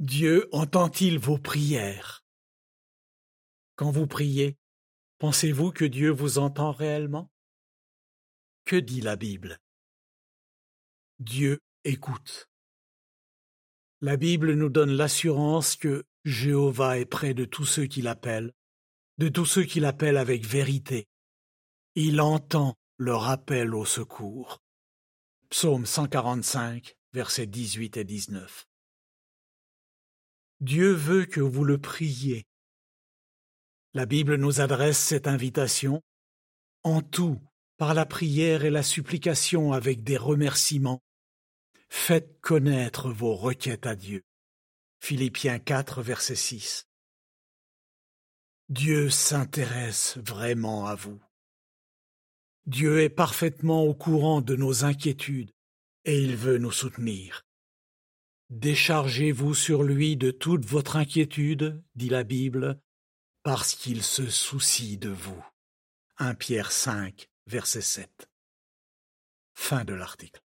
Dieu entend-il vos prières? Quand vous priez, pensez-vous que Dieu vous entend réellement? Que dit la Bible? Dieu écoute. La Bible nous donne l'assurance que Jéhovah est près de tous ceux qui l'appellent, de tous ceux qui l'appellent avec vérité. Il entend leur appel au secours. Psaume 145, versets 18 et 19. Dieu veut que vous le priez. La Bible nous adresse cette invitation en tout, par la prière et la supplication avec des remerciements. Faites connaître vos requêtes à Dieu. Philippiens 4, verset 6. Dieu s'intéresse vraiment à vous. Dieu est parfaitement au courant de nos inquiétudes et il veut nous soutenir. Déchargez-vous sur lui de toute votre inquiétude, dit la Bible, parce qu'il se soucie de vous. 1 Pierre 5, verset 7. Fin de l'article.